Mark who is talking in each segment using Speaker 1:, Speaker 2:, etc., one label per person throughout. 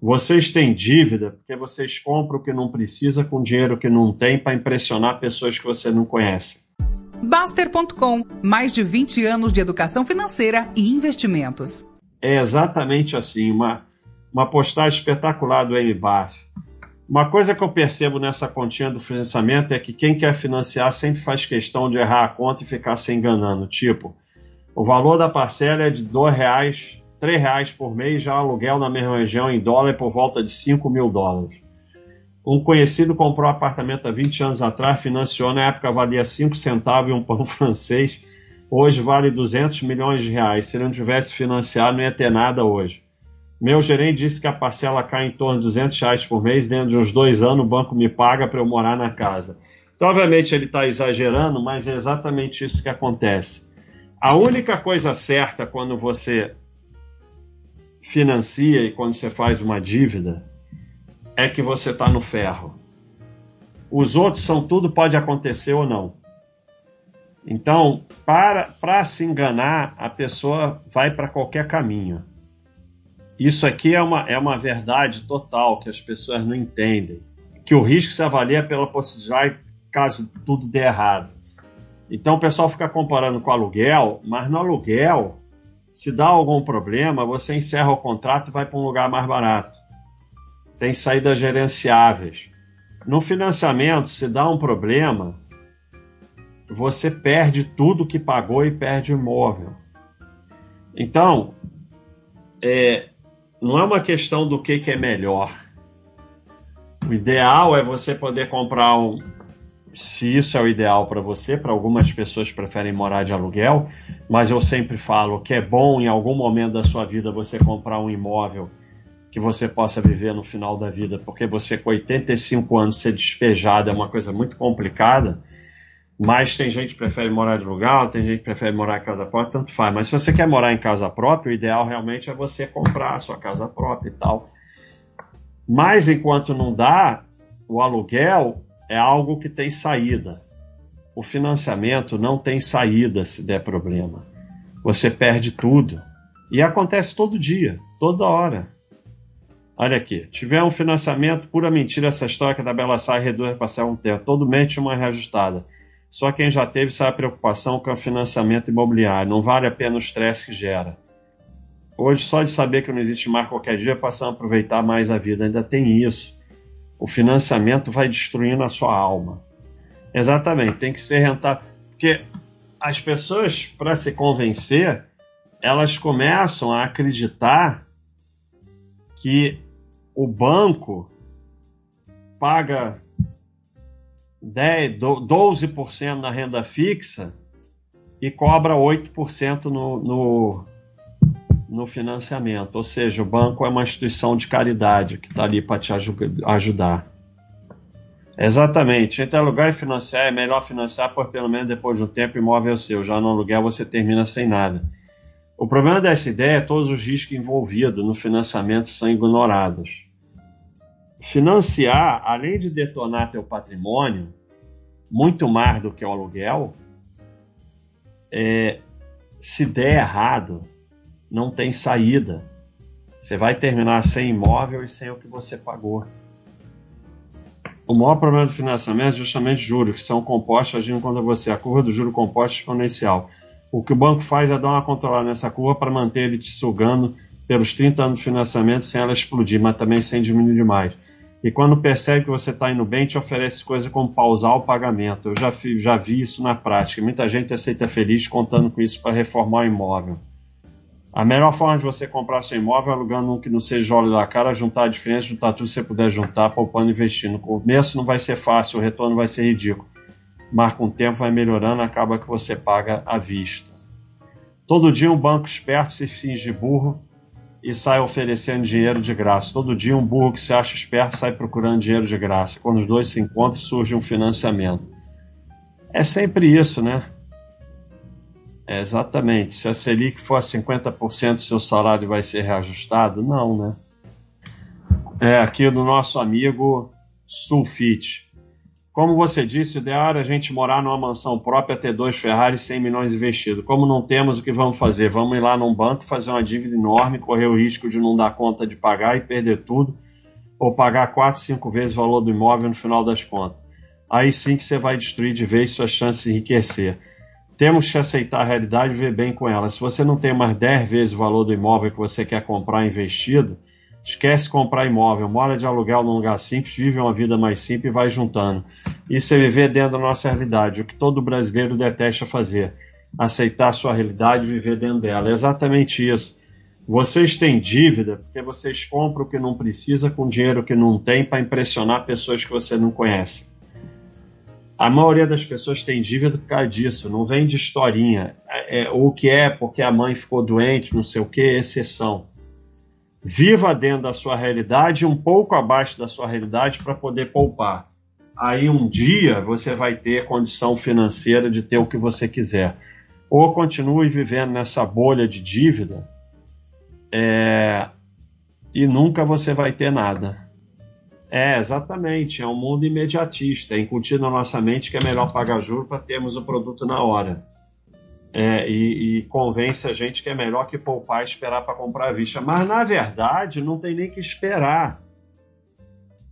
Speaker 1: Vocês têm dívida porque vocês compram o que não precisa com dinheiro que não tem para impressionar pessoas que você não conhece.
Speaker 2: Baster.com mais de 20 anos de educação financeira e investimentos.
Speaker 1: É exatamente assim, uma, uma postagem espetacular do M. Bath. Uma coisa que eu percebo nessa continha do financiamento é que quem quer financiar sempre faz questão de errar a conta e ficar se enganando. Tipo, o valor da parcela é de R$ reais, R$ reais por mês, já aluguel na mesma região em dólar por volta de 5 mil dólares. Um conhecido comprou um apartamento há 20 anos atrás, financiou, na época valia 5 centavos e um pão francês, hoje vale 200 milhões de reais. Se não tivesse financiado, não ia ter nada hoje. Meu gerente disse que a parcela cai em torno de 200 reais por mês, dentro de uns dois anos o banco me paga para eu morar na casa. Então, obviamente, ele está exagerando, mas é exatamente isso que acontece. A única coisa certa quando você financia e quando você faz uma dívida é que você está no ferro. Os outros são tudo pode acontecer ou não. Então, para, para se enganar, a pessoa vai para qualquer caminho. Isso aqui é uma, é uma verdade total que as pessoas não entendem. Que o risco se avalia pela possibilidade caso tudo dê errado. Então o pessoal fica comparando com aluguel, mas no aluguel, se dá algum problema, você encerra o contrato e vai para um lugar mais barato. Tem saídas gerenciáveis. No financiamento, se dá um problema, você perde tudo que pagou e perde imóvel. Então, é, não é uma questão do que, que é melhor. O ideal é você poder comprar um, se isso é o ideal para você, para algumas pessoas preferem morar de aluguel, mas eu sempre falo que é bom em algum momento da sua vida você comprar um imóvel que você possa viver no final da vida, porque você com 85 anos ser despejado é uma coisa muito complicada. Mas tem gente que prefere morar de aluguel, tem gente que prefere morar em casa própria, tanto faz. Mas se você quer morar em casa própria, o ideal realmente é você comprar a sua casa própria e tal. Mas enquanto não dá, o aluguel é algo que tem saída. O financiamento não tem saída se der problema. Você perde tudo. E acontece todo dia, toda hora. Olha aqui, tiver um financiamento, pura mentira essa história que a tabela sai reduz para um tempo. Todo mês tinha uma reajustada. Só quem já teve sabe a preocupação com o financiamento imobiliário. Não vale a pena o estresse que gera. Hoje, só de saber que não existe mais qualquer dia, passamos a aproveitar mais a vida. Ainda tem isso o financiamento vai destruindo a sua alma. Exatamente, tem que ser rentável. Porque as pessoas, para se convencer, elas começam a acreditar que o banco paga 10, 12% na renda fixa e cobra 8% no, no, no financiamento. Ou seja, o banco é uma instituição de caridade que está ali para te ajudar. Exatamente. Entre alugar e financiar, é melhor financiar, por pelo menos depois de um tempo imóvel é seu. Já no aluguel você termina sem nada. O problema dessa ideia é todos os riscos envolvidos no financiamento são ignorados. Financiar, além de detonar teu patrimônio, muito mais do que o aluguel, é, se der errado, não tem saída. Você vai terminar sem imóvel e sem o que você pagou. O maior problema do financiamento é justamente juros, que são compostos agindo contra você. A curva do juro composto exponencial. O que o banco faz é dar uma controlada nessa curva para manter ele te sugando pelos 30 anos de financiamento sem ela explodir, mas também sem diminuir demais. E quando percebe que você está indo bem, te oferece coisa como pausar o pagamento. Eu já, já vi isso na prática. Muita gente aceita feliz contando com isso para reformar o imóvel. A melhor forma de você comprar seu imóvel é alugando um que não seja óleo da cara, juntar a diferença, juntar tudo que você puder juntar, poupando e investindo. No começo não vai ser fácil, o retorno vai ser ridículo. Mas com o tempo vai melhorando, acaba que você paga à vista. Todo dia um banco esperto se finge burro e sai oferecendo dinheiro de graça. Todo dia um burro que se acha esperto sai procurando dinheiro de graça. Quando os dois se encontram, surge um financiamento. É sempre isso, né? É, exatamente. Se a Selic for a 50%, seu salário vai ser reajustado? Não, né? É aqui do nosso amigo Sulfite. Como você disse, o ideal era a gente morar numa mansão própria, ter dois Ferraris 100 milhões investidos. Como não temos, o que vamos fazer? Vamos ir lá num banco, fazer uma dívida enorme, correr o risco de não dar conta de pagar e perder tudo, ou pagar quatro, cinco vezes o valor do imóvel no final das contas. Aí sim que você vai destruir de vez suas chances de enriquecer. Temos que aceitar a realidade e ver bem com ela. Se você não tem mais 10 vezes o valor do imóvel que você quer comprar investido, esquece comprar imóvel, mora de aluguel num lugar simples, vive uma vida mais simples e vai juntando. Isso é viver dentro da nossa realidade, o que todo brasileiro detesta fazer. Aceitar a sua realidade e viver dentro dela. É exatamente isso. Vocês têm dívida porque vocês compram o que não precisa com dinheiro que não tem para impressionar pessoas que você não conhece. A maioria das pessoas tem dívida por causa disso, não vem de historinha. É, é, o que é porque a mãe ficou doente, não sei o que, exceção. Viva dentro da sua realidade, um pouco abaixo da sua realidade para poder poupar. Aí um dia você vai ter condição financeira de ter o que você quiser. Ou continue vivendo nessa bolha de dívida é, e nunca você vai ter nada. É, exatamente. É um mundo imediatista. É incutido na nossa mente que é melhor pagar juros para termos o produto na hora. É, e, e, convence a gente que é melhor que poupar e esperar para comprar à vista. Mas, na verdade, não tem nem que esperar.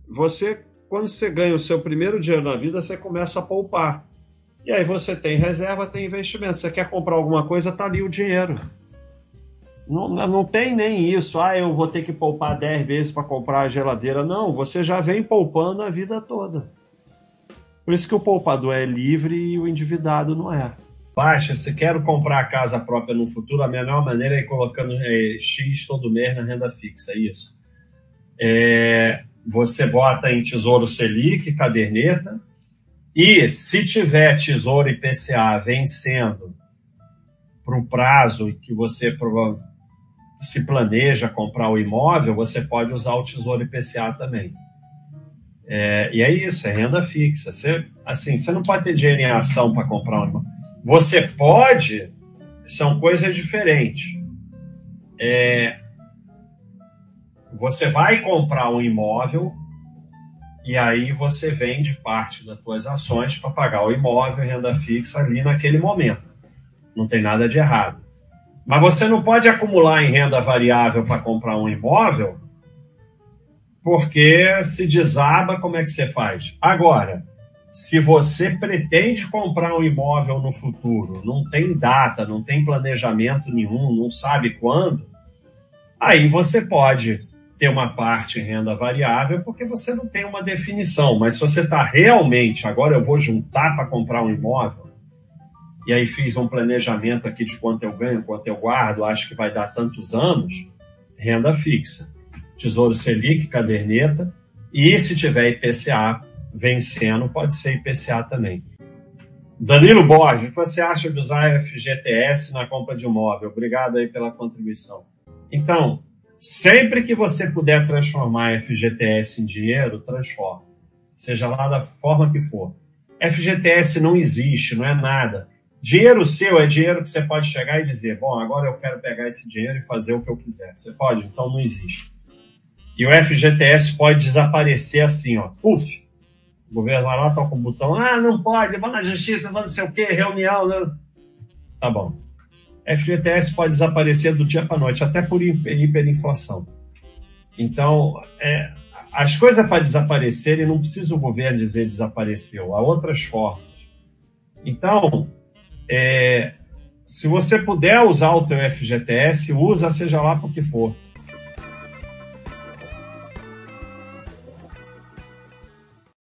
Speaker 1: Você, quando você ganha o seu primeiro dinheiro na vida, você começa a poupar. E aí você tem reserva, tem investimento. Você quer comprar alguma coisa, tá ali o dinheiro. Não, não tem nem isso, ah, eu vou ter que poupar 10 vezes para comprar a geladeira. Não, você já vem poupando a vida toda. Por isso que o poupador é livre e o endividado não é. Baixa, se quero comprar a casa própria no futuro, a melhor maneira é ir colocando é, X todo mês na renda fixa, é isso. É, você bota em Tesouro Selic, caderneta, e se tiver Tesouro IPCA vencendo para o prazo que você se planeja comprar o imóvel, você pode usar o Tesouro IPCA também. É, e é isso, é renda fixa. Você, assim, você não pode ter dinheiro em ação para comprar um imóvel. Você pode, são coisas diferentes. É, você vai comprar um imóvel e aí você vende parte das suas ações para pagar o imóvel, renda fixa ali naquele momento. Não tem nada de errado. Mas você não pode acumular em renda variável para comprar um imóvel, porque se desaba, como é que você faz? Agora, se você pretende comprar um imóvel no futuro, não tem data, não tem planejamento nenhum, não sabe quando, aí você pode ter uma parte em renda variável, porque você não tem uma definição. Mas se você está realmente, agora eu vou juntar para comprar um imóvel, e aí fiz um planejamento aqui de quanto eu ganho, quanto eu guardo, acho que vai dar tantos anos, renda fixa. Tesouro Selic, caderneta, e se tiver IPCA vencendo, pode ser IPCA também. Danilo Borges, o que você acha de usar FGTS na compra de imóvel? Obrigado aí pela contribuição. Então, sempre que você puder transformar FGTS em dinheiro, transforma. Seja lá da forma que for. FGTS não existe, não é nada. Dinheiro seu é dinheiro que você pode chegar e dizer: bom, agora eu quero pegar esse dinheiro e fazer o que eu quiser. Você pode? Então não existe. E o FGTS pode desaparecer assim, ó. Puf! O governo vai lá, toca o botão. Ah, não pode, vou na justiça, vou não sei o quê, reunião. Né? Tá bom. FGTS pode desaparecer do dia para noite, até por hiperinflação. Então, é, as coisas para desaparecerem não precisa o governo dizer desapareceu, há outras formas. Então, é, se você puder usar o teu FGTS, usa seja lá por que for.